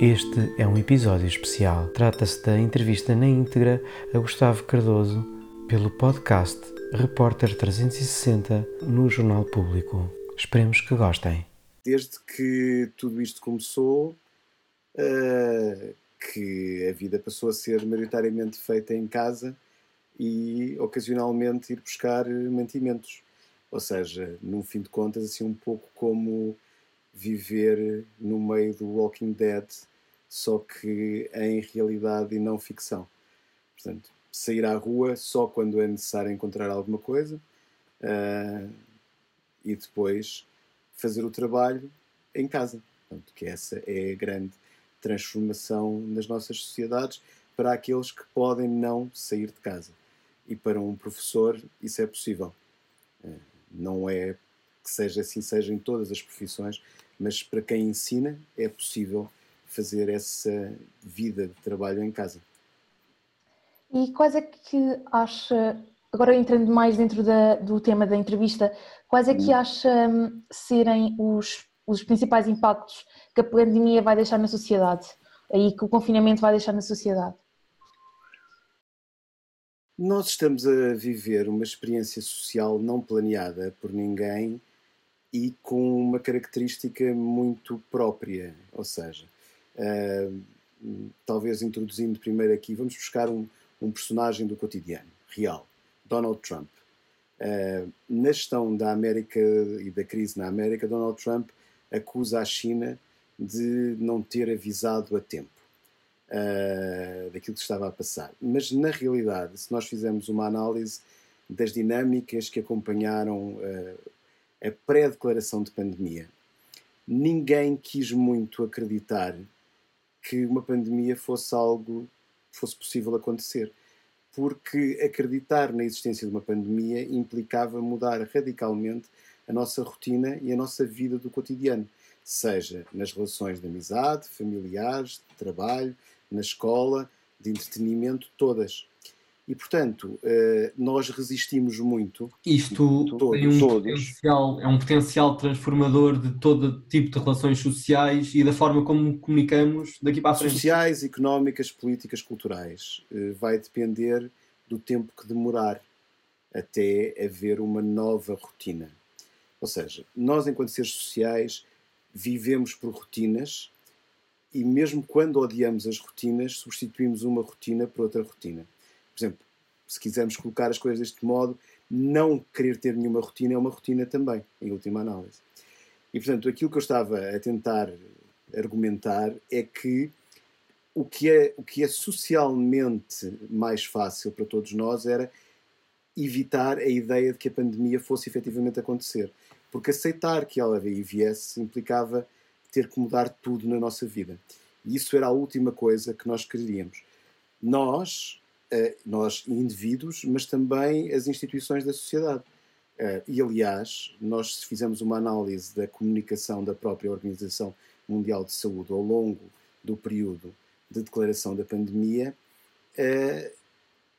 Este é um episódio especial. Trata-se da entrevista na íntegra a Gustavo Cardoso pelo podcast Repórter 360 no Jornal Público. Esperemos que gostem. Desde que tudo isto começou, uh, que a vida passou a ser maioritariamente feita em casa e ocasionalmente ir buscar mantimentos. Ou seja, num fim de contas, assim um pouco como viver no meio do Walking Dead, só que em realidade e não ficção. Portanto, sair à rua só quando é necessário encontrar alguma coisa uh, e depois fazer o trabalho em casa. Portanto, que essa é a grande transformação nas nossas sociedades para aqueles que podem não sair de casa. E para um professor isso é possível. Uh, não é que seja assim seja em todas as profissões, mas para quem ensina é possível fazer essa vida de trabalho em casa. E quais é que acha, agora entrando mais dentro da, do tema da entrevista, quais é que hum. acha hum, serem os, os principais impactos que a pandemia vai deixar na sociedade? Aí que o confinamento vai deixar na sociedade? Nós estamos a viver uma experiência social não planeada por ninguém e com uma característica muito própria, ou seja, uh, talvez introduzindo primeiro aqui, vamos buscar um, um, personagem do cotidiano, real, Donald Trump. Uh, na gestão da América e da crise na América, Donald Trump acusa a China de não ter avisado a tempo uh, daquilo que estava a passar. Mas, na realidade, se nós fizermos uma análise das dinâmicas que acompanharam uh, a pré-declaração de pandemia. Ninguém quis muito acreditar que uma pandemia fosse algo fosse possível acontecer, porque acreditar na existência de uma pandemia implicava mudar radicalmente a nossa rotina e a nossa vida do cotidiano, seja nas relações de amizade, familiares, de trabalho, na escola, de entretenimento, todas. E, portanto, eh, nós resistimos muito. Isto todos, tem um. Potencial, é um potencial transformador de todo tipo de relações sociais e da forma como comunicamos daqui para a frente. Sociais, económicas, políticas, culturais. Eh, vai depender do tempo que demorar até haver uma nova rotina. Ou seja, nós, enquanto seres sociais, vivemos por rotinas e, mesmo quando odiamos as rotinas, substituímos uma rotina por outra rotina por exemplo, se quisermos colocar as coisas deste modo, não querer ter nenhuma rotina é uma rotina também, em última análise. E portanto, aquilo que eu estava a tentar argumentar é que o que é, o que é socialmente mais fácil para todos nós era evitar a ideia de que a pandemia fosse efetivamente acontecer. Porque aceitar que ela viesse implicava ter que mudar tudo na nossa vida. E isso era a última coisa que nós queríamos. Nós, nós indivíduos, mas também as instituições da sociedade. Eh, e, aliás, nós se fizermos uma análise da comunicação da própria Organização Mundial de Saúde ao longo do período de declaração da pandemia, eh,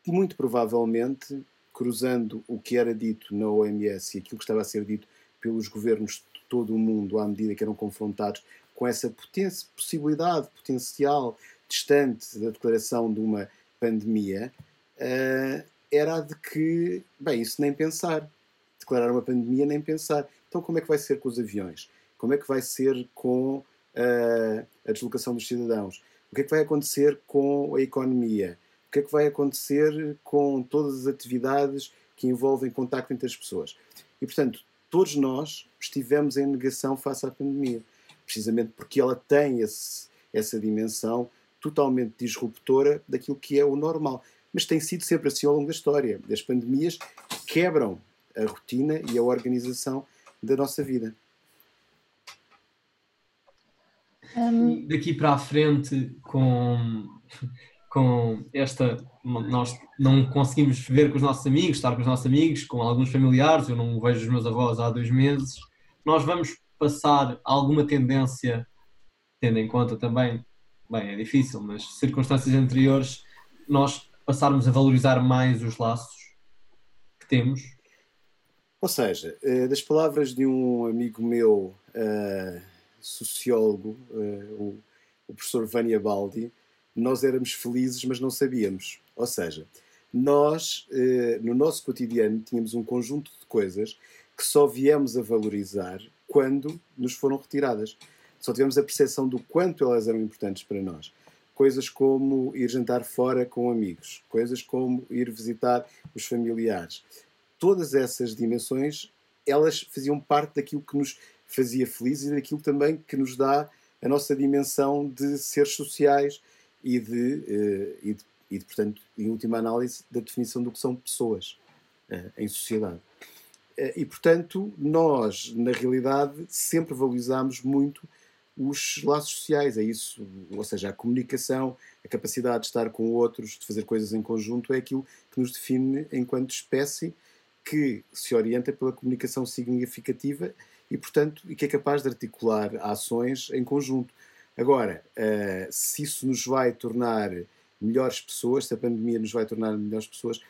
muito provavelmente, cruzando o que era dito na OMS e aquilo que estava a ser dito pelos governos de todo o mundo à medida que eram confrontados com essa possibilidade potencial distante da declaração de uma pandemia uh, era a de que, bem, isso nem pensar. Declarar uma pandemia, nem pensar. Então, como é que vai ser com os aviões? Como é que vai ser com uh, a deslocação dos cidadãos? O que é que vai acontecer com a economia? O que é que vai acontecer com todas as atividades que envolvem contacto entre as pessoas? E, portanto, todos nós estivemos em negação face à pandemia, precisamente porque ela tem esse, essa dimensão totalmente disruptora daquilo que é o normal. Mas tem sido sempre assim ao longo da história. As pandemias quebram a rotina e a organização da nossa vida. Um... Daqui para a frente, com, com esta. Nós não conseguimos ver com os nossos amigos, estar com os nossos amigos, com alguns familiares. Eu não vejo os meus avós há dois meses. Nós vamos passar alguma tendência, tendo em conta também bem, é difícil, mas circunstâncias anteriores, nós passarmos a valorizar mais os laços que temos? Ou seja, eh, das palavras de um amigo meu, uh, sociólogo, uh, o professor Vânia Baldi, nós éramos felizes, mas não sabíamos. Ou seja, nós, no nosso cotidiano, tínhamos um conjunto de coisas que só viemos a valorizar quando nos foram retiradas. Só tivemos a percepção do quanto elas eram importantes para nós. Coisas como ir jantar fora com amigos, coisas como ir visitar os familiares. Todas essas dimensões, elas faziam parte daquilo que nos fazia felizes e daquilo também que nos dá a nossa dimensão de seres sociais e de, uh, e de e, de, portanto, em última análise, da definição do que são pessoas uh, em sociedade. Uh, e, portanto, nós, na realidade, sempre valorizamos muito os laços sociais, é isso, ou seja, a comunicação, a capacidade de estar com outros, de fazer coisas em conjunto, é aquilo que nos define enquanto espécie que se orienta pela comunicação significativa e, portanto, e que é capaz de articular ações em conjunto. Agora, uh, se isso nos vai tornar melhores pessoas, se a pandemia nos vai tornar melhores pessoas,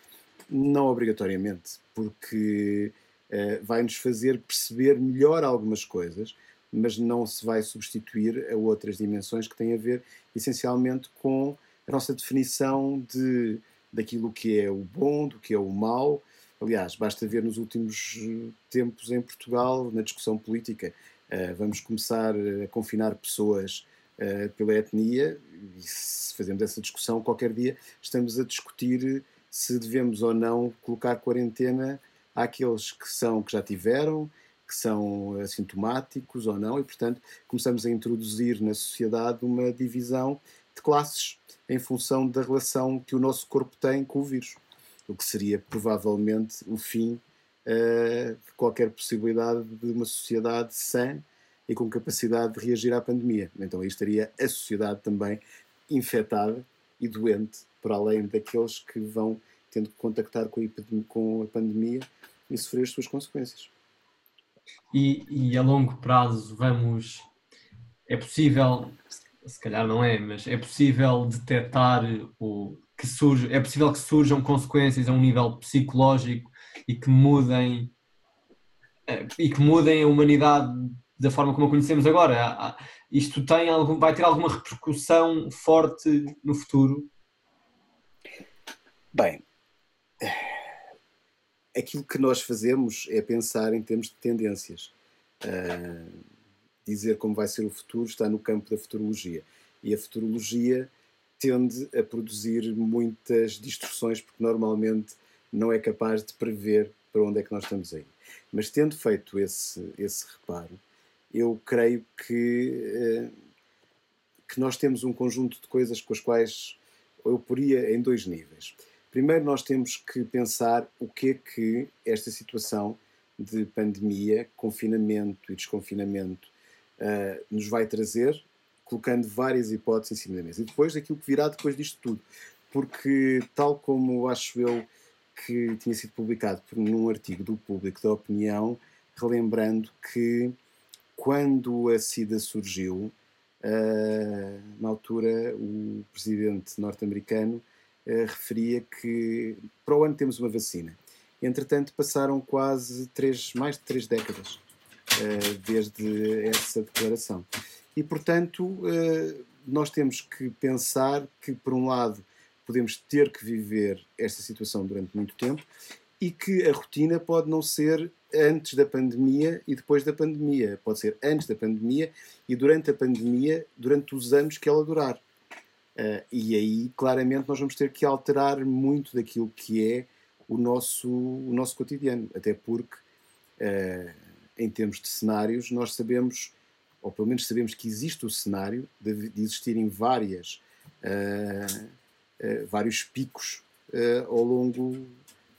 não obrigatoriamente, porque uh, vai nos fazer perceber melhor algumas coisas, mas não se vai substituir a outras dimensões que têm a ver essencialmente com a nossa definição de daquilo que é o bom, do que é o mau. Aliás, basta ver nos últimos eh, tempos em Portugal, na discussão política, uh, vamos começar a confinar pessoas pela etnia, e se fazemos essa discussão qualquer dia, estamos a discutir se devemos ou não colocar quarentena àqueles que são que já tiveram, que são assintomáticos ou não, e portanto começamos a introduzir na sociedade uma divisão de classes em função da relação que o nosso corpo tem com o vírus, o que seria provavelmente o fim uh, de qualquer possibilidade de uma sociedade sã e com capacidade de reagir à pandemia. Então aí estaria a sociedade também infectada e doente, para além daqueles que vão tendo que contactar com a pandemia e sofrer as suas consequências. E, e a longo prazo vamos. É possível, se calhar não é, mas é possível detectar o que surge, é possível que surjam consequências a um nível psicológico e que mudem eh, e que mudem a humanidade da forma como a conhecemos agora. Isto tem algum, vai ter alguma repercussão forte no futuro? Bem, aquilo que nós fazemos é pensar em termos de tendências. Uh, dizer como vai ser o futuro está no campo da futurologia. E a futurologia tende a produzir muitas distorções, porque normalmente não é capaz de prever para onde é que nós estamos aí. Mas tendo feito esse, esse reparo, eu creio que, eh, que nós temos um conjunto de coisas com as quais eu poria em dois níveis. Primeiro, nós temos que pensar o que é que esta situação de pandemia, confinamento e desconfinamento uh, nos vai trazer, colocando várias hipóteses em cima da mesa. E depois, aquilo que virá depois disto tudo. Porque, tal como acho eu que tinha sido publicado num artigo do Público da Opinião, relembrando que quando a SIDA surgiu, uh, na altura o presidente norte-americano referia que para o ano temos uma vacina. Entretanto, passaram quase três, mais de três décadas uh, desde essa declaração. E, portanto, nós temos que pensar que, por um lado, podemos ter que viver esta situação durante muito tempo e que a rotina pode não ser antes da pandemia e depois da pandemia. Pode ser antes da pandemia e durante a pandemia, durante os anos que ela durar. Uh, e aí, claramente, nós vamos ter que alterar muito daquilo que é o nosso, o nosso cotidiano. Até porque, uh, em termos de cenários, nós sabemos, ou pelo menos sabemos que existe o cenário de, de existirem várias, uh, vários picos ao longo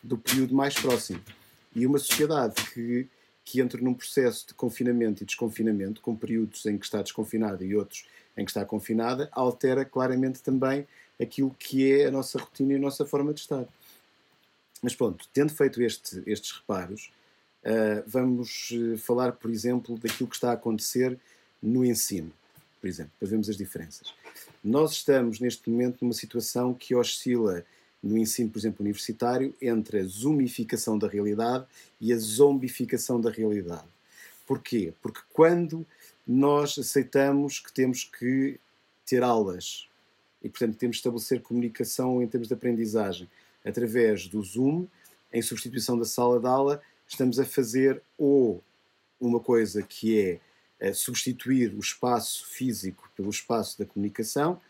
do período mais próximo. E uma sociedade que, que entra num processo de confinamento e desconfinamento, com períodos em que está desconfinada e outros em que está confinada, altera claramente também aquilo que é a nossa rotina e a nossa forma de estar. Mas pronto, tendo feito este, estes reparos, uh, vamos eh, falar, por exemplo, daquilo que está a acontecer no ensino, por exemplo, para vermos as diferenças. Nós estamos neste momento numa situação que oscila no ensino, por exemplo, universitário, entre a zoomificação da realidade e a zombificação da realidade. Porquê? Porque quando nós aceitamos que temos que ter aulas e, portanto, temos de estabelecer comunicação em termos de aprendizagem através do Zoom, em substituição da sala de aula, estamos a fazer ou uma coisa que é eh, substituir o espaço físico pelo espaço da comunicação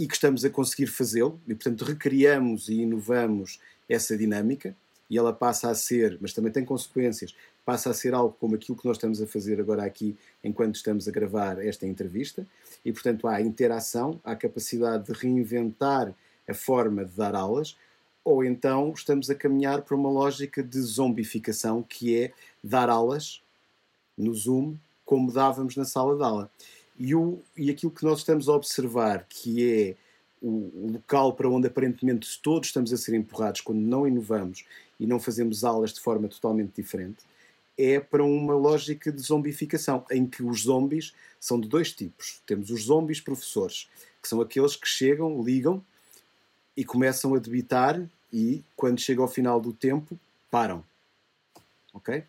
e que estamos a conseguir fazê-lo, e portanto recriamos e inovamos essa dinâmica e ela passa a ser, mas também tem consequências, passa a ser algo como aquilo que nós estamos a fazer agora aqui enquanto estamos a gravar esta entrevista e portanto há interação, há capacidade de reinventar a forma de dar aulas, ou então estamos a caminhar para uma lógica de zombificação que é dar aulas no Zoom como dávamos na sala de aula. E, o, e aquilo que nós estamos a observar, que é o, local para onde aparentemente todos estamos a ser empurrados quando não inovamos e não fazemos aulas de forma totalmente diferente, é para uma lógica de zombificação, em que os zombies são de dois tipos. Temos os zombies professores, que são aqueles que chegam, ligam e começam a debitar e, quando chega ao final do tempo, param. Ok?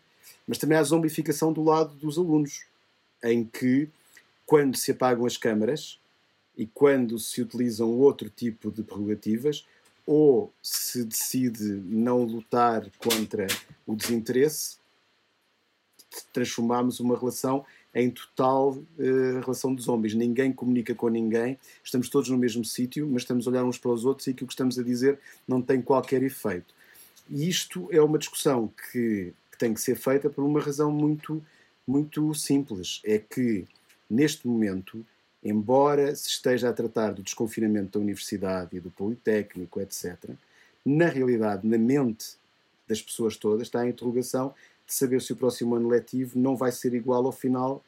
Mas também há a zombificação do lado dos alunos, em que, quando se apagam as câmaras e quando se utilizam outro tipo de prerrogativas, ou se decide não lutar contra o desinteresse, transformamos uma relação em total uh, relação de zombies. Ninguém comunica com ninguém, estamos todos no mesmo sítio, mas estamos a olhar uns para os outros e aquilo que estamos a dizer não tem qualquer efeito. E isto é uma discussão que tem que ser feita por uma razão muito, muito simples. É que, neste momento, embora se esteja a tratar do desconfinamento da universidade e do politécnico, etc., na realidade, na mente das pessoas todas, está a interrogação de saber se o próximo ano letivo não vai ser igual ao final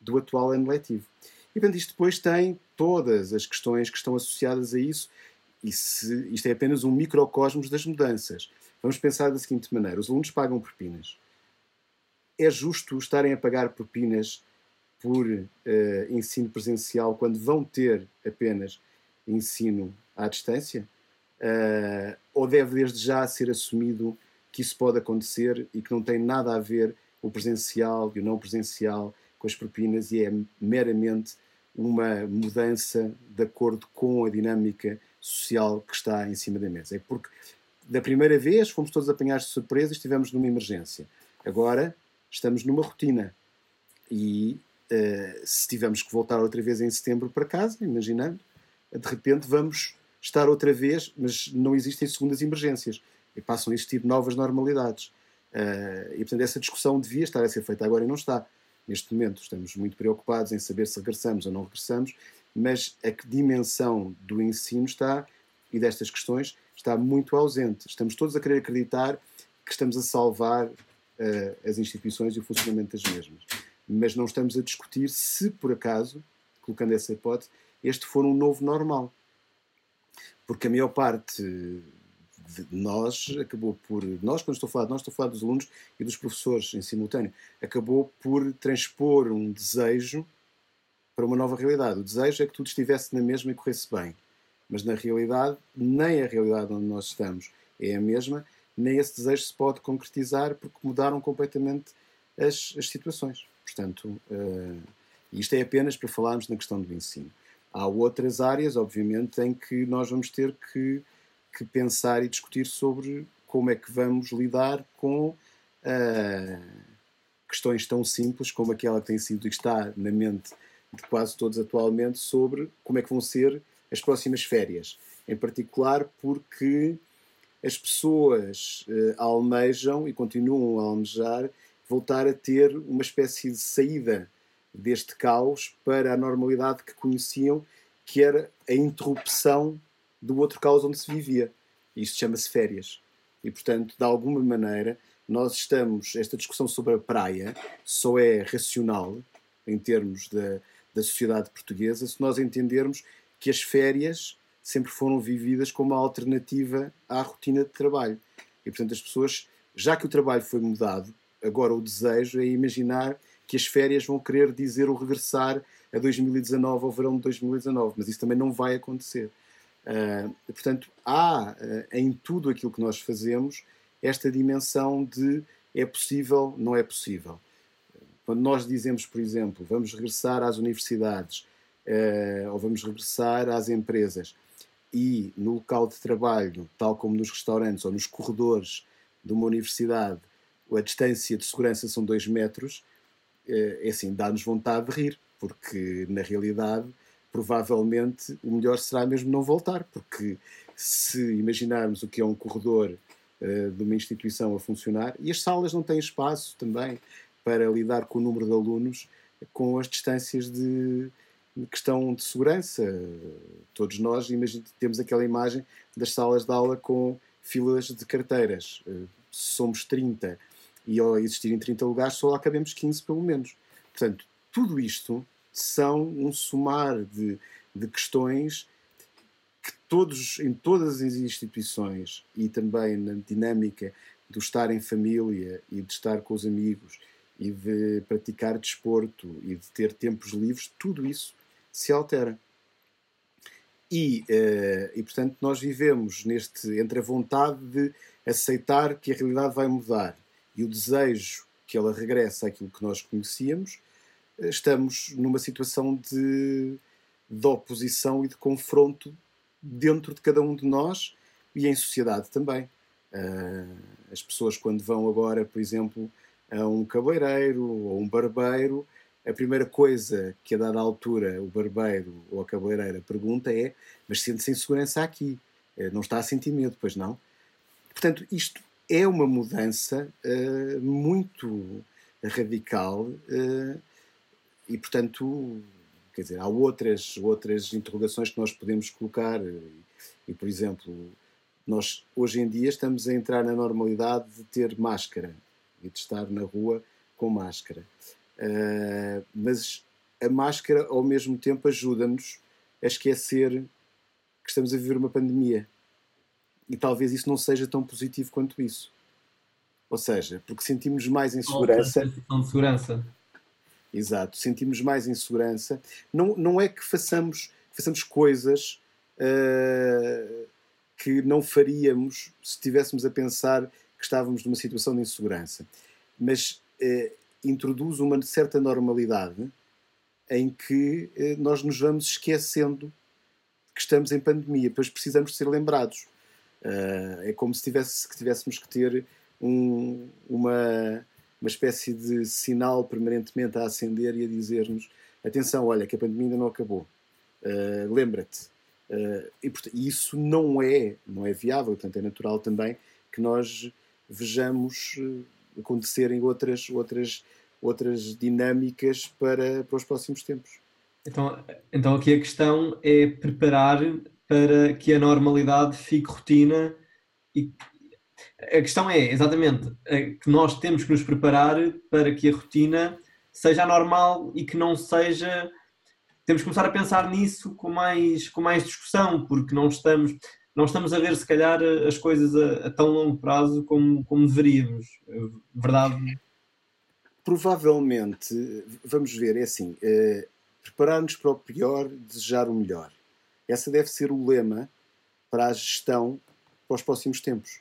do atual ano letivo. E, portanto, isto depois tem todas as questões que estão associadas a isso, e se, isto é apenas um microcosmos das mudanças. Vamos pensar da seguinte maneira: os alunos pagam propinas. É justo estarem a pagar propinas por uh, ensino presencial quando vão ter apenas ensino à distância? Uh, ou deve desde já ser assumido que isso pode acontecer e que não tem nada a ver o presencial e o não presencial com as propinas e é meramente uma mudança de acordo com a dinâmica social que está em cima da mesa. É porque da primeira vez fomos todos apanhados de surpresa e estivemos numa emergência. Agora estamos numa rotina. E uh, se tivermos que voltar outra vez em setembro para casa, imaginando, de repente vamos estar outra vez, mas não existem segundas emergências. E passam a existir novas normalidades. Uh, e portanto essa discussão devia estar a ser feita agora e não está. Neste momento estamos muito preocupados em saber se regressamos ou não regressamos, mas a dimensão do ensino está, e destas questões, está muito ausente. Estamos todos a querer acreditar que estamos a salvar uh, as instituições e o funcionamento das mesmas. Mas não estamos a discutir se, por acaso, colocando essa hipótese, este for um novo normal. Porque a maior parte de nós acabou por. Nós, quando estou a falar de nós, estou a falar dos alunos e dos professores em simultâneo, acabou por transpor um desejo para uma nova realidade. O desejo é que tudo estivesse na mesma e corresse bem mas na realidade, nem a realidade onde nós estamos é a mesma, nem esse desejo se pode concretizar porque mudaram completamente as, as situações. Portanto, uh, isto é apenas para falarmos na questão do ensino. Há outras áreas, obviamente, em que nós vamos ter que, que pensar e discutir sobre como é que vamos lidar com uh, questões tão simples como aquela que tem sido e está na mente de quase todos atualmente sobre como é que vão ser as próximas férias, em particular porque as pessoas uh, almejam e continuam a almejar voltar a ter uma espécie de saída deste caos para a normalidade que conheciam, que era a interrupção do outro caos onde se vivia. Isto chama-se férias. E, portanto, de alguma maneira, nós estamos. Esta discussão sobre a praia só é racional, em termos da, da sociedade portuguesa, se nós entendermos que as férias sempre foram vividas como uma alternativa à rotina de trabalho. E, portanto, as pessoas, já que o trabalho foi mudado, agora o desejo é imaginar que as férias vão querer dizer o regressar a 2019 ao verão de 2019, mas isso também não vai acontecer. Uh, portanto, há uh, em tudo aquilo que nós fazemos esta dimensão de é possível, não é possível. Quando nós dizemos, por exemplo, vamos regressar às universidades uh, ou vamos regressar às empresas e no local de trabalho, tal como nos restaurantes ou nos corredores de uma universidade, a distância de segurança são dois metros, uh, é assim, dá-nos vontade de rir, porque na realidade provavelmente o melhor será mesmo não voltar, porque se imaginarmos o que é um corredor uh, de uma instituição a funcionar, e as salas não têm espaço também para lidar com o número de alunos com as distâncias de, questão de segurança. Todos nós temos aquela imagem das salas de aula com filas de carteiras. Uh, somos 30 e ao existirem 30 lugares só lá cabemos 15 pelo menos. Portanto, tudo isto são um somar de, de questões que todos, em todas as instituições e também na dinâmica do estar em família e de estar com os amigos e de praticar desporto e de ter tempos livres, tudo isso se altera. E, uh, e portanto, nós vivemos neste entre a vontade de aceitar que a realidade vai mudar e o desejo que ela regresse àquilo que nós conhecíamos, estamos numa situação de, de oposição e de confronto dentro de cada um de nós e em sociedade também. Uh, as pessoas, quando vão agora, por exemplo, a um cabeleireiro ou um barbeiro, a primeira coisa que a dada altura o barbeiro ou a cabeleireira pergunta é: Mas sente-se em segurança aqui? Uh, não está a sentir medo, pois não? Portanto, isto é uma mudança uh, muito radical e, portanto, quer dizer, há outras, outras interrogações que nós podemos colocar. E, por exemplo, nós hoje em dia estamos a entrar na normalidade de ter máscara e de estar na rua com máscara. Uh, mas a máscara, ao mesmo tempo, ajuda-nos a esquecer que estamos a viver uma pandemia. E talvez isso não seja tão positivo quanto isso. Ou seja, porque sentimos mais insegurança. Oh, segurança. Exato, sentimos mais insegurança. Não, não é que façamos, façamos coisas uh, que não faríamos se estivéssemos a pensar que estávamos numa situação de insegurança, mas uh, introduz uma certa normalidade em que uh, nós nos vamos esquecendo que estamos em pandemia, pois precisamos de ser lembrados. É como se, tivesse, que tivéssemos que ter um, uma uma espécie de sinal permanentemente a acender e a dizer-nos: atenção, olha, que a pandemia ainda não acabou. Uh, Lembra-te. Uh, e portanto, isso não é, não é viável, portanto, é natural também que nós vejamos acontecerem outras, outras, outras dinâmicas para, para os próximos tempos. Então, então aqui a questão é preparar para que a normalidade fique rotina e, a questão é, exatamente, que nós temos que nos preparar para que a rotina seja normal e que não seja. Temos que começar a pensar nisso com mais, com mais discussão, porque não estamos, não estamos a ver, se calhar, as coisas a, a tão longo prazo como, como deveríamos. Verdade? Provavelmente, vamos ver, é assim: é, preparar-nos para o pior, desejar o melhor. Essa deve ser o lema para a gestão para os próximos tempos.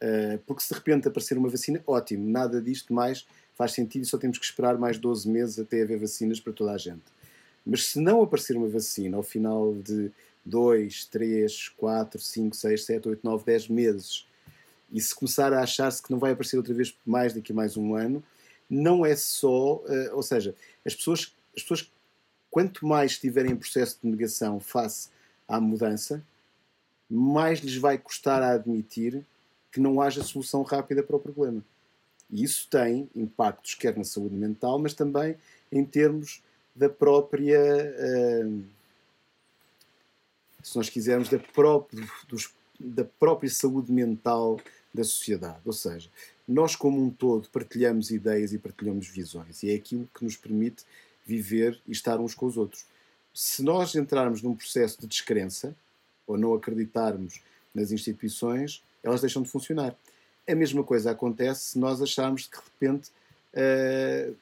Eh, porque se de repente aparecer uma vacina, ótimo, nada disto mais faz sentido e só temos que esperar mais 12 meses até haver vacinas para toda a gente. Mas se não aparecer uma vacina ao final de 2, 3, 4, 5, 6, 7, 8, 9, 10 meses e se começar a achar-se que não vai aparecer outra vez mais daqui a mais um ano, não é só, uh, ou seja, as pessoas, as pessoas quanto mais estiverem em processo de negação face à mudança, mais lhes vai custar a admitir que não haja solução rápida para o problema. E isso tem impactos quer na saúde mental, mas também em termos da própria, uh, se nós quisermos, da dos, da própria saúde mental da sociedade. Ou seja, nós como um todo partilhamos ideias e partilhamos visões e é aquilo que nos permite viver e estar uns com os outros. Se nós entrarmos num processo de descrença ou não acreditarmos nas instituições, elas deixam de funcionar. A mesma coisa acontece se nós acharmos que de repente uh,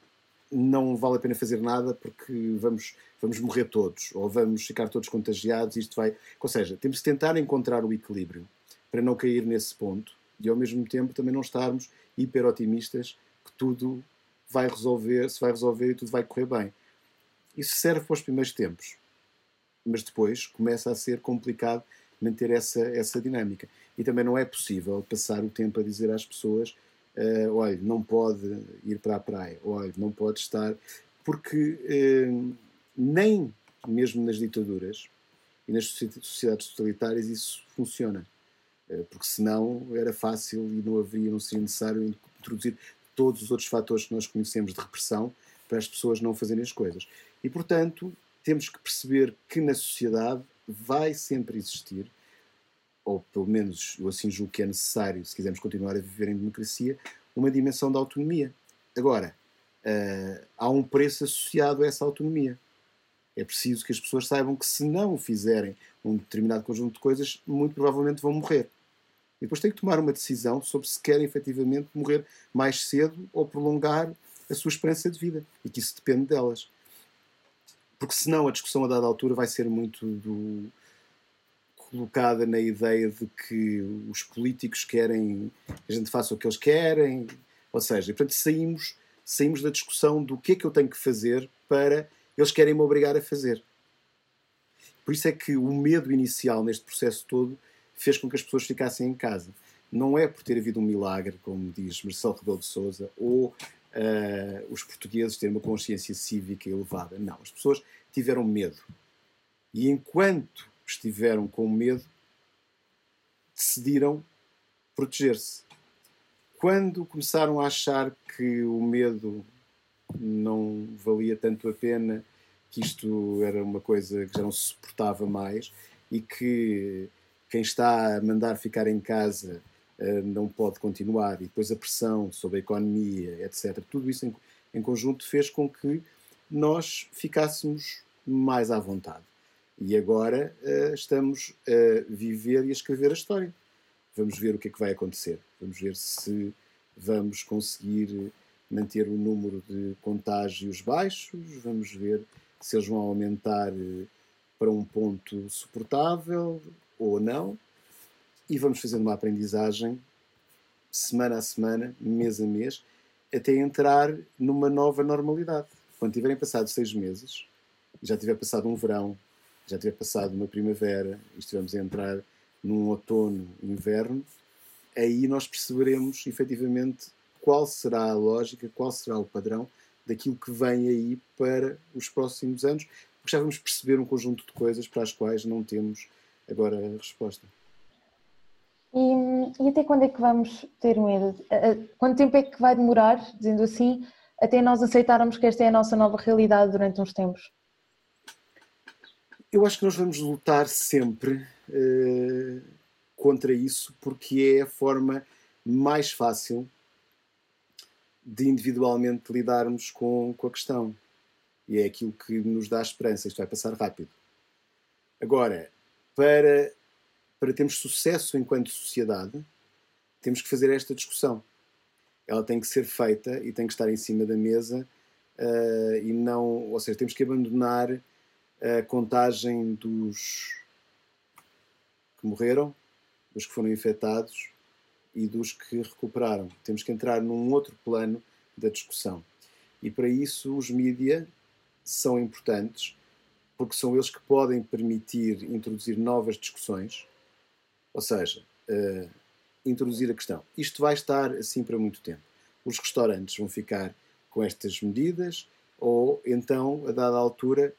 não vale a pena fazer nada porque vamos, vamos morrer todos ou vamos ficar todos contagiados. Isto vai. Ou seja, temos que tentar encontrar o equilíbrio para não cair nesse ponto e ao mesmo tempo também não estarmos hiper otimistas que tudo vai resolver, se vai resolver e tudo vai correr bem. Isso serve para os primeiros tempos. mas depois começa a ser complicado manter essa, essa dinâmica. E também não é possível passar o tempo a dizer às pessoas: uh, olha, não pode ir para a praia, olha, não pode estar. Porque uh, nem mesmo nas ditaduras e nas sociedades totalitárias isso funciona. Uh, porque senão era fácil e não havia, não seria necessário introduzir todos os outros fatores que nós conhecemos de repressão para as pessoas não fazerem as coisas. E, portanto, temos que perceber que na sociedade vai sempre existir, ou pelo menos eu assim julgo que é necessário, se quisermos continuar a viver em democracia, uma dimensão da autonomia. Agora, uh, há um preço associado a essa autonomia. É preciso que as pessoas saibam que se não fizerem um determinado conjunto de coisas, muito provavelmente vão morrer. E depois têm que tomar uma decisão sobre se querem efetivamente morrer mais cedo ou prolongar a sua esperança de vida. E que isso depende delas. Porque senão a discussão a dada altura vai ser muito do, colocada na ideia de que os políticos querem que a gente faça o que eles querem. Ou seja, portanto, saímos, saímos da discussão do que é que eu tenho que fazer para eles querem me obrigar a fazer. Por isso é que o medo inicial neste processo todo fez com que as pessoas ficassem em casa. Não é por ter havido um milagre, como diz Marcelo Rebelo de Souza, ou uh, os portugueses terem uma consciência cívica elevada. Não, as pessoas tiveram medo. E enquanto estiveram com medo, decidiram proteger-se. Quando começaram a achar que o medo não valia tanto a pena, que isto era uma coisa que já não se suportava mais e que quem está a mandar ficar em casa eh, não pode continuar, e depois a pressão sobre a economia, etc. Tudo isso em, conjunto fez com que nós ficássemos mais à vontade. E agora uh, estamos a viver e a escrever a história. Vamos ver o que é que vai acontecer. Vamos ver se vamos conseguir manter o número de contágios baixos, vamos ver se eles vão aumentar eh, para um ponto suportável ou não e vamos fazendo uma aprendizagem semana a semana, mês a mês, até entrar numa nova normalidade. Quando tiverem passado seis meses, já tiver passado um verão, já tiver passado uma primavera, e estivermos a entrar num outono, inverno, aí nós perceberemos efetivamente qual será a lógica, qual será o padrão daquilo que vem aí para os próximos anos, porque já vamos perceber um conjunto de coisas para as quais não temos agora a resposta. E, e, até quando é que vamos ter medo? Quanto tempo é que vai demorar, dizendo assim, até nós aceitarmos que esta é a nossa nova realidade durante uns tempos? Eu acho que nós vamos lutar sempre uh, contra isso, porque é a forma mais fácil de individualmente lidarmos com, com a questão. E é aquilo que nos dá esperança. Isto vai passar rápido. Agora, para para termos sucesso enquanto sociedade, temos que fazer esta discussão. Ela tem que ser feita e tem que estar em cima da mesa uh, e não, ou seja, temos que abandonar a contagem dos que morreram, dos que foram infectados e dos que recuperaram. Temos que entrar num outro plano da discussão. E para isso os mídia são importantes porque são eles que podem permitir introduzir novas discussões ou seja, uh, introduzir a questão. Isto vai estar assim para muito tempo. Os restaurantes vão ficar com estas medidas ou então, a dada altura,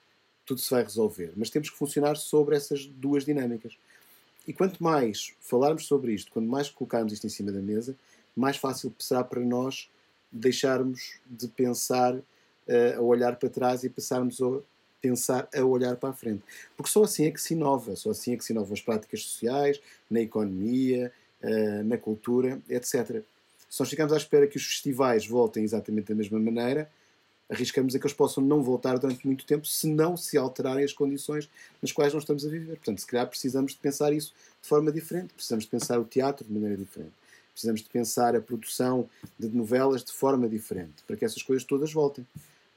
tudo se vai resolver. Mas temos que funcionar sobre essas duas dinâmicas. E quanto mais falarmos sobre isto, quanto mais colocarmos isto em cima da mesa, mais fácil será para nós deixarmos de pensar, uh, a olhar para trás e passarmos a pensar a olhar para a frente. Porque só assim é que se inova, só assim é que se inovam as práticas sociais, na economia, eh, na cultura, etc. Se nós ficamos à espera que os festivais voltem exatamente da mesma maneira, arriscamos a que eles possam não voltar durante muito tempo se não se alterarem as condições nas quais nós estamos a viver. Portanto, se calhar precisamos de pensar isso de forma diferente, precisamos de pensar o teatro de maneira diferente, precisamos de pensar a produção de novelas de forma diferente, para que essas coisas todas voltem.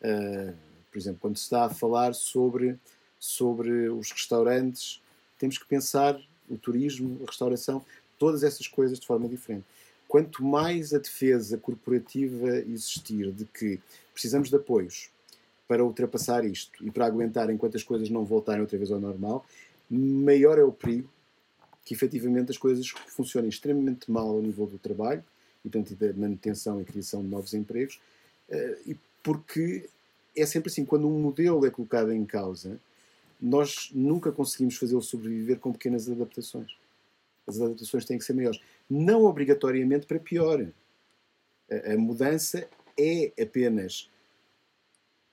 Uh, por exemplo, quando se está a falar sobre, sobre os restaurantes, temos que pensar o turismo, a restauração, todas essas coisas de forma diferente. Quanto mais a defesa corporativa existir de que precisamos de apoios para ultrapassar isto e para aguentar enquanto as coisas não voltarem outra vez ao normal, maior é o perigo que efetivamente as coisas funcionem extremamente mal ao nível do trabalho e, portanto, da manutenção e criação de novos empregos, eh, porque é sempre assim, quando um modelo é colocado em causa, nós nunca conseguimos fazê-lo sobreviver com pequenas adaptações. As adaptações têm que ser maiores. Não obrigatoriamente para pior. A, a mudança é apenas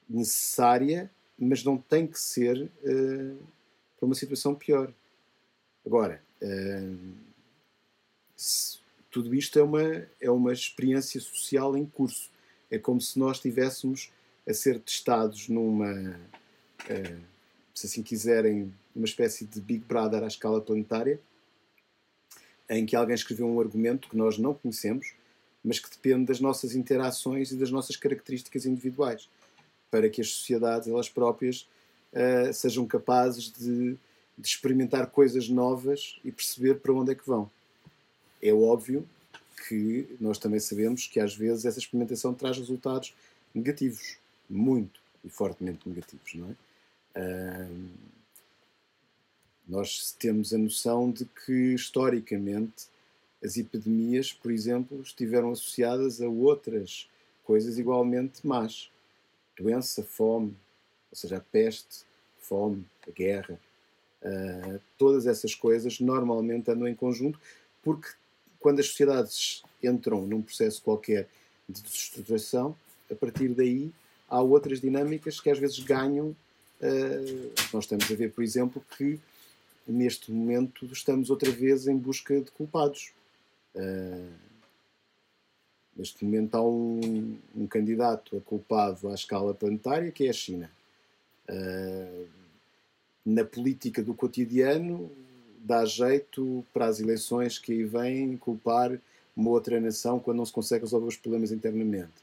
necessária, mas não tem que ser uh, para uma situação pior. Agora, uh, se, tudo isto é uma, é uma experiência social em curso. É como se nós estivéssemos a ser testados numa, uh, se assim quiserem, uma espécie de Big Brother à escala planetária, em que alguém escreveu um argumento que nós não conhecemos, mas que depende das nossas interações e das nossas características individuais para que as sociedades elas próprias uh, sejam capazes de, de, experimentar coisas novas e perceber para onde é que vão. É óbvio que nós também sabemos que às vezes essa experimentação traz resultados negativos, muito e fortemente negativos, não é? Uh, nós temos a noção de que historicamente as epidemias, por exemplo, estiveram associadas a outras coisas igualmente más doença, fome, ou seja, a peste, fome, a guerra, uh, todas essas coisas normalmente andam em conjunto, porque quando as sociedades entram num processo qualquer de destruturação, a partir daí há outras dinâmicas que às vezes ganham. Uh, nós estamos a ver, por exemplo, que neste momento estamos outra vez em busca de culpados. Uh, Neste momento há um, um candidato a culpado à escala planetária, que é a China. Uh, na política do cotidiano, dá jeito para as eleições que aí vêm culpar uma outra nação quando não se consegue resolver os problemas internamente.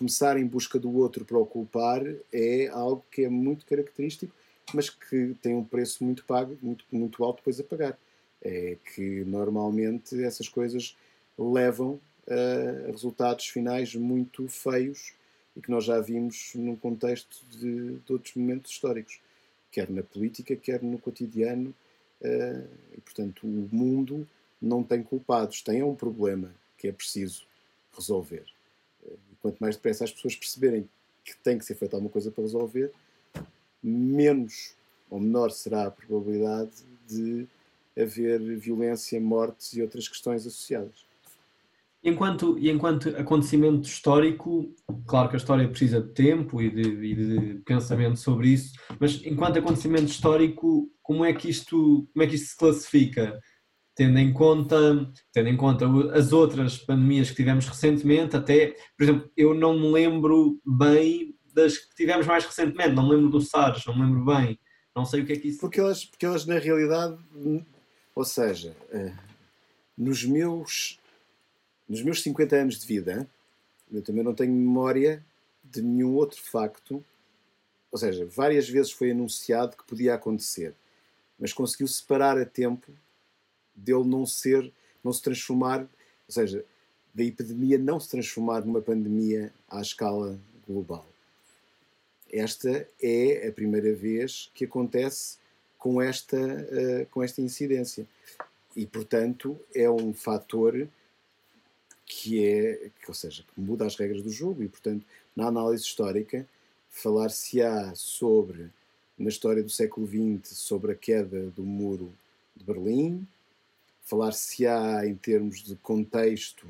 Começar em busca do outro para o culpar é algo que é muito característico, mas que tem um preço muito pago, muito, muito alto depois a pagar. É que normalmente essas coisas levam uh, resultados finais muito feios e que nós já vimos num contexto de, de outros momentos históricos, quer na política, quer no cotidiano. Uh, e, portanto, o mundo não tem culpados, tem um problema que é preciso resolver. Quanto mais depressa as pessoas perceberem que tem que ser feita alguma coisa para resolver, menos ou menor será a probabilidade de haver violência, mortes e outras questões associadas. Enquanto, e enquanto acontecimento histórico, claro que a história precisa de tempo e de, e de, pensamento sobre isso, mas enquanto acontecimento histórico, como é que isto, como é que isto se classifica? Tendo em conta, tendo em conta as outras pandemias que tivemos recentemente, até, por exemplo, eu não me lembro bem das que tivemos mais recentemente, não me lembro do SARS, não me lembro bem, não sei o que é que isso... Porque elas, porque elas na realidade, ou seja, eh, nos meus nos meus 50 anos de vida, eu também não tenho memória de nenhum outro facto. Ou seja, várias vezes foi anunciado que podia acontecer, mas conseguiu separar a tempo dele não ser, não se transformar, ou seja, da epidemia não se transformar numa pandemia à escala global. Esta é a primeira vez que acontece com esta, uh, com esta incidência. E, portanto, é um fator que é, que, ou seja, que muda as regras do jogo e, portanto, na análise histórica, falar-se-á sobre, na história do século XX, sobre a queda do muro de Berlim, falar-se-á em termos de contexto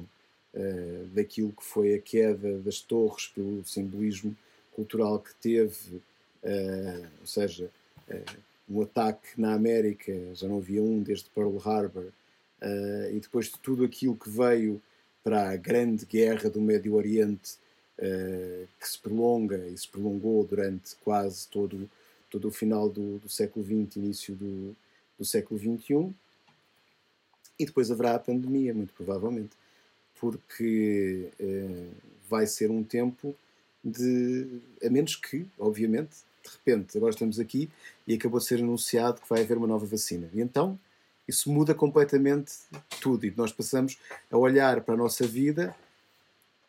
uh, daquilo que foi a queda das torres, pelo simbolismo cultural que teve, uh, ou seja, uh, um ataque na América, já não havia um desde Pearl Harbor, e depois de tudo aquilo que veio para a grande guerra do Médio Oriente que se prolonga e se prolongou durante quase todo, todo o final do, do século XX, início do, do século XXI. E depois haverá a pandemia, muito provavelmente, porque uh, vai ser um tempo de. a menos que, obviamente, de repente, agora estamos aqui e acabou de ser anunciado que vai haver uma nova vacina. E então isso muda completamente tudo e nós passamos a olhar para a nossa vida.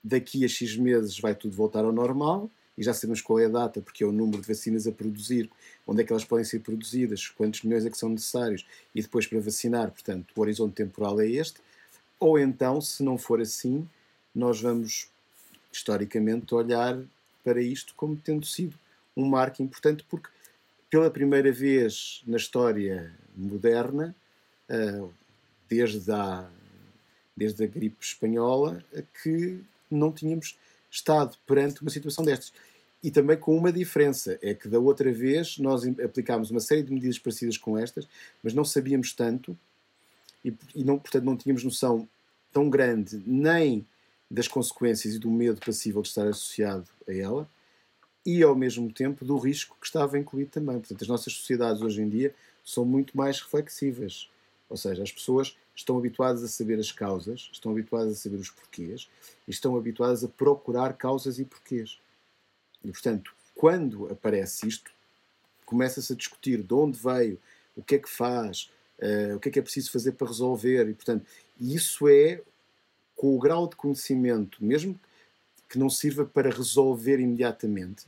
Daqui a X meses vai tudo voltar ao normal e já sabemos qual é a data, porque é o número de vacinas a produzir, onde é que elas podem ser produzidas, quantos milhões é que são necessários, e depois para vacinar, portanto, o horizonte temporal é este, ou então, se não for assim, nós vamos, historicamente, olhar para isto como tendo sido um marco importante, porque pela primeira vez na história moderna, eh, desde a, desde a gripe espanhola, que não tínhamos estado perante uma situação destas. E também com uma diferença, é que da outra vez nós aplicámos uma série de medidas parecidas com estas, mas não sabíamos tanto e, e não, portanto não tínhamos noção tão grande nem das consequências e do medo passível de estar associado a ela, e ao mesmo tempo do risco que estava incluído também. Portanto, as nossas sociedades hoje em dia são muito mais reflexivas. Ou seja, as pessoas estão habituadas a saber as causas, estão habituadas a saber os porquês e estão habituadas a procurar causas e porquês. E, portanto, quando aparece isto, começa-se a discutir de onde veio, o que é que faz, uh, o que é que é preciso fazer para resolver. E, portanto, isso é com o grau de conhecimento, mesmo que não sirva para resolver imediatamente,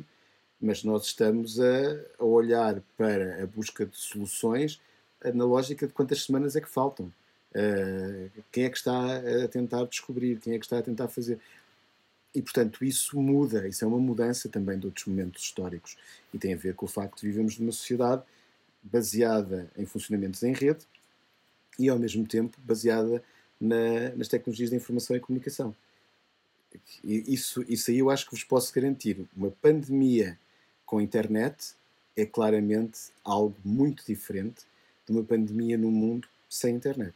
mas nós estamos a, a olhar para a busca de soluções na lógica de quantas semanas é que faltam. Uh, quem é que está a tentar descobrir, quem é que está a tentar fazer. E, portanto, isso muda, isso é uma mudança também de outros momentos históricos e tem a ver com o facto de vivemos numa sociedade baseada em funcionamentos em rede e, ao mesmo tempo, baseada na, nas tecnologias da informação e comunicação isso, isso aí eu acho que vos posso garantir. Uma pandemia com internet é claramente algo muito diferente de uma pandemia no mundo sem internet.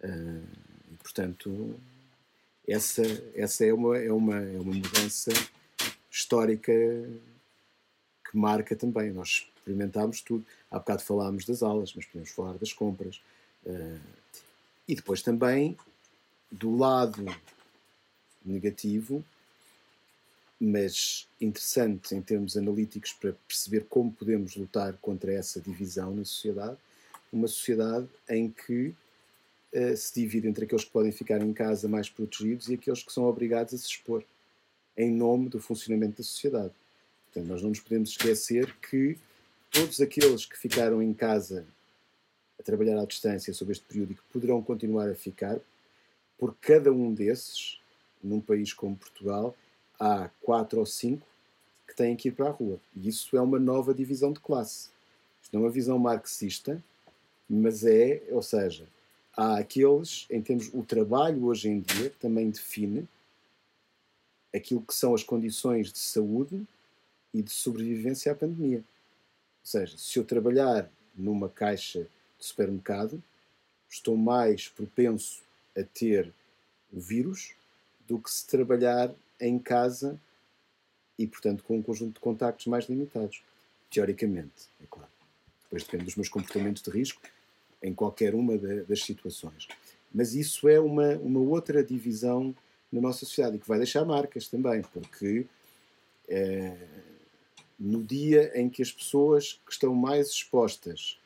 Uh, e, portanto, essa, essa é, uma, é, uma, é uma mudança histórica que marca também. Nós experimentámos tudo. Há bocado falámos das aulas, mas podemos falar das compras. Uh, e depois também, do lado negativo, mas interessante em termos analíticos para perceber como podemos lutar contra essa divisão na sociedade. Uma sociedade em que uh, se divide entre aqueles que podem ficar em casa mais protegidos e aqueles que são obrigados a se expor, em nome do funcionamento da sociedade. Portanto, nós não nos podemos esquecer que todos aqueles que ficaram em casa a trabalhar à distância sobre este período e que poderão continuar a ficar, por cada um desses num país como Portugal, há quatro ou cinco que têm que ir para a rua. E isso é uma nova divisão de classe. Isto não é uma visão marxista, mas é, ou seja, há aqueles, em termos, o trabalho hoje em dia também define aquilo que são as condições de saúde e de sobrevivência à pandemia. Ou seja, se eu trabalhar numa caixa de supermercado, estou mais propenso a ter o vírus do que se trabalhar em casa e, portanto, com um conjunto de contactos mais limitados. Teoricamente, é claro. Depois depende dos meus comportamentos de risco em qualquer uma das situações. Mas isso é uma, uma outra divisão na nossa sociedade e que vai deixar marcas também, porque é, no dia em que as pessoas que estão mais expostas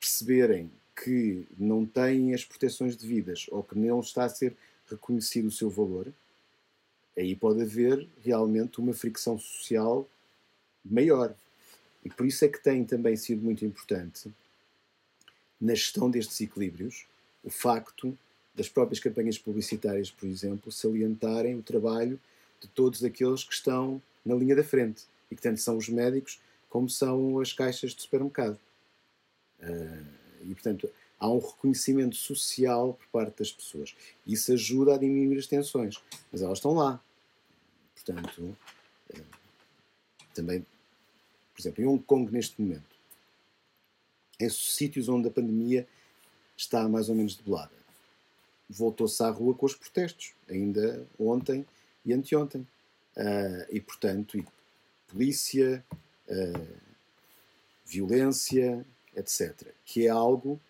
perceberem que não têm as proteções devidas ou que não está a ser reconhecido o seu valor, aí pode haver realmente uma fricção social maior. E por isso é que tem também sido muito importante na gestão destes equilíbrios o facto das próprias campanhas publicitárias, por exemplo, salientarem o trabalho de todos aqueles que estão na linha da frente e que tanto são os médicos como são as caixas de supermercado. Uh, e portanto há um reconhecimento social por parte das pessoas. Isso ajuda a diminuir as tensões, mas elas estão lá. Portanto, eh, também, por exemplo, em Hong Kong, neste momento, em sítios onde a pandemia está mais ou menos debelada, voltou-se à rua com os protestos, ainda ontem e anteontem. Uh, e, portanto, e polícia, uh, violência, etc. Que é algo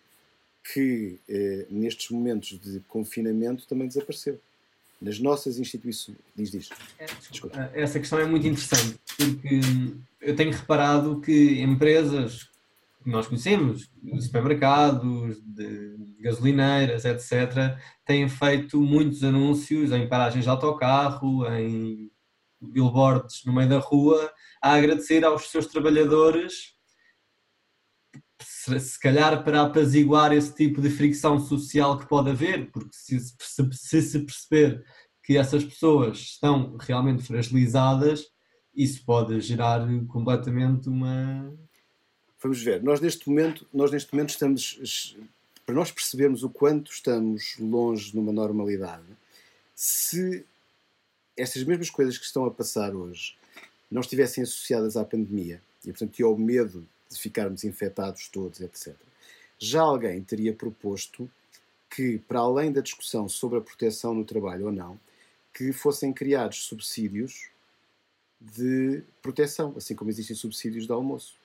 que eh, nestes momentos de confinamento também desapareceu. Nas nossas instituições. Diz, diz. É, Essa questão é muito interessante, porque eu tenho reparado que empresas nós conhecemos, supermercados, gasolineiras, etc., têm feito muitos anúncios em paragens de autocarro, em billboards no meio da rua a agradecer aos seus trabalhadores se calhar para apaziguar esse tipo de fricção social que pode haver, porque se, se perceber que essas pessoas estão realmente fragilizadas, isso pode gerar completamente uma. Vamos ver, nós neste momento, nós neste momento estamos, para nós percebermos o quanto estamos longe numa normalidade, se estas mesmas coisas que estão a passar hoje não estivessem associadas à pandemia e, portanto, e ao medo de ficarmos infectados todos, etc. Já alguém teria proposto que, para além da discussão sobre a proteção no trabalho ou não, que fossem criados subsídios de proteção, assim como existem subsídios de almoço.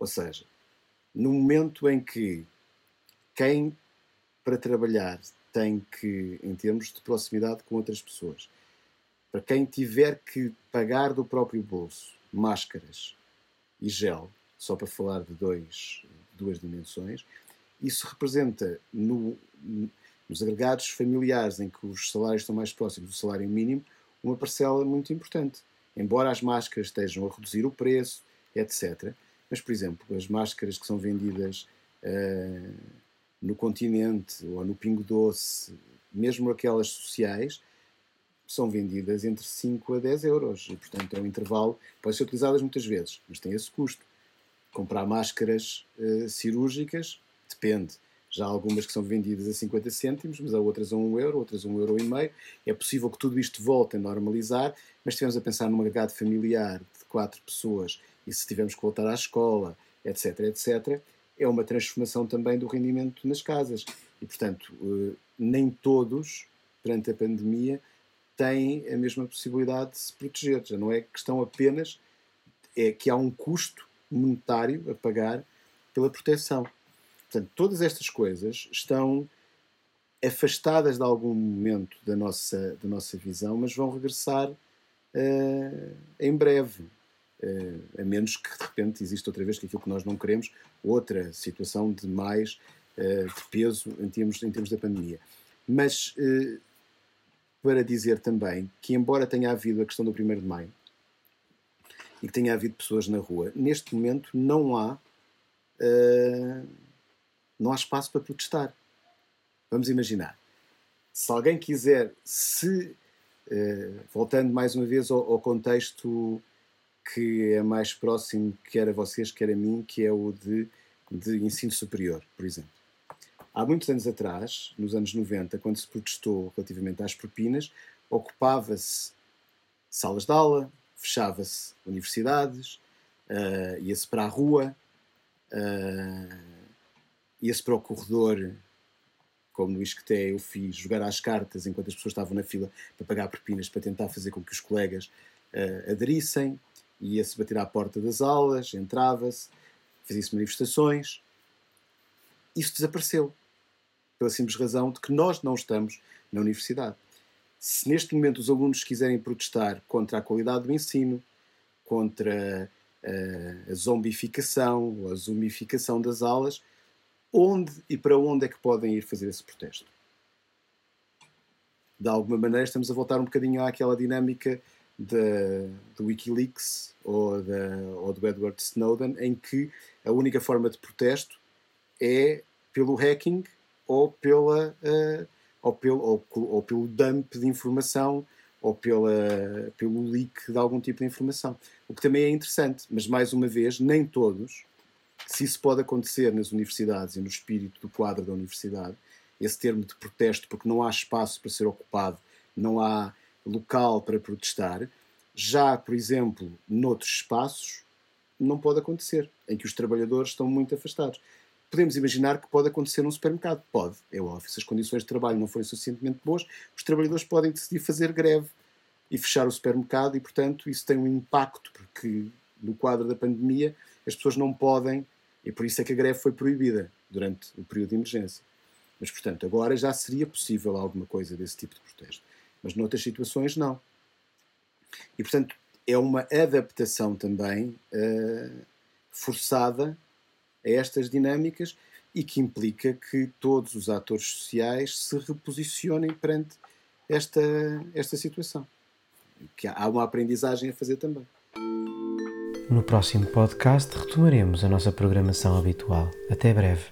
Ou seja, no momento em que quem para trabalhar tem que, em termos de proximidade com outras pessoas, para quem tiver que pagar do próprio bolso máscaras e gel, só para falar de dois, duas dimensões, isso representa no, nos agregados familiares em que os salários estão mais próximos do salário mínimo uma parcela muito importante. Embora as máscaras estejam a reduzir o preço, etc. Mas, por exemplo, as máscaras que são vendidas uh, no continente ou no Pingo Doce, mesmo aquelas sociais, são vendidas entre 5 a 10 euros. E, portanto, é um intervalo, pode ser utilizadas muitas vezes, mas tem esse custo. Comprar máscaras uh, cirúrgicas, depende. Já há algumas que são vendidas a 50 cêntimos, mas há outras a 1 euro, outras a 1 euro e meio. É possível que tudo isto volte a normalizar, mas estivemos a pensar num agregado familiar de quatro pessoas e se tivermos que voltar à escola, etc, etc, é uma transformação também do rendimento nas casas. E, portanto, eh, nem todos, perante a pandemia, têm a mesma possibilidade de se proteger. Já não é questão apenas é que há um custo monetário a pagar pela proteção. Portanto, todas estas coisas estão afastadas de algum momento da nossa, da nossa visão, mas vão regressar uh, em breve. Uh, a menos que de repente exista outra vez que aquilo que nós não queremos, outra situação de mais uh, de peso em termos, em termos da pandemia. Mas para dizer também que, embora tenha havido a questão do 1 de maio e que tenha havido pessoas na rua, neste momento não há não há espaço para protestar. Vamos imaginar. Se alguém quiser, se, eh, voltando mais uma vez ao, ao, contexto que é mais próximo, quer a vocês, quer a mim, que é o de, de ensino superior, por exemplo. Há muitos anos atrás, nos anos 90, quando se protestou relativamente às propinas, ocupava-se salas de aula, fechava-se universidades, uh, ia-se para a rua, uh, ia-se para o corredor, como no Isqueté eu fiz, jogar às cartas enquanto as pessoas estavam na fila para pagar propinas para tentar fazer com que os colegas uh, aderissem, ia-se bater à porta das aulas, entrava-se, fazia-se manifestações. Isso desapareceu, pela simples razão de que nós não estamos na universidade. Se neste momento os alunos quiserem protestar contra a qualidade do ensino, contra uh, a zombificação ou a zoomificação das aulas, onde e para onde é que podem ir fazer esse protesto? De alguma maneira estamos a voltar um bocadinho àquela dinâmica de, do Wikileaks ou, da, ou do Edward Snowden, em que a única forma de protesto é pelo hacking ou, pela, uh, ou, pelo, ou, ou, pelo dump de informação ou pela, pelo leak de algum tipo de informação. O que também é interessante, mas mais uma vez, nem todos se isso pode acontecer nas universidades e no espírito do quadro da universidade, esse termo de protesto, porque não há espaço para ser ocupado, não há local para protestar, já, por exemplo, noutros espaços, não pode acontecer, em que os trabalhadores estão muito afastados. Podemos imaginar que pode acontecer num supermercado. Pode, é óbvio. Se as condições de trabalho não forem suficientemente boas, os trabalhadores podem decidir fazer greve e fechar o supermercado e, portanto, isso tem um impacto, porque no quadro da pandemia as pessoas não podem e por isso é que a greve foi proibida durante o período de emergência. Mas, portanto, agora já seria possível alguma coisa desse tipo de protesto. Mas noutras situações, não. E, portanto, é uma adaptação também uh, forçada a estas dinâmicas e que implica que todos os atores sociais se reposicionem perante esta, esta situação. que há uma aprendizagem a fazer também. No próximo podcast retomaremos a nossa programação habitual. Até breve.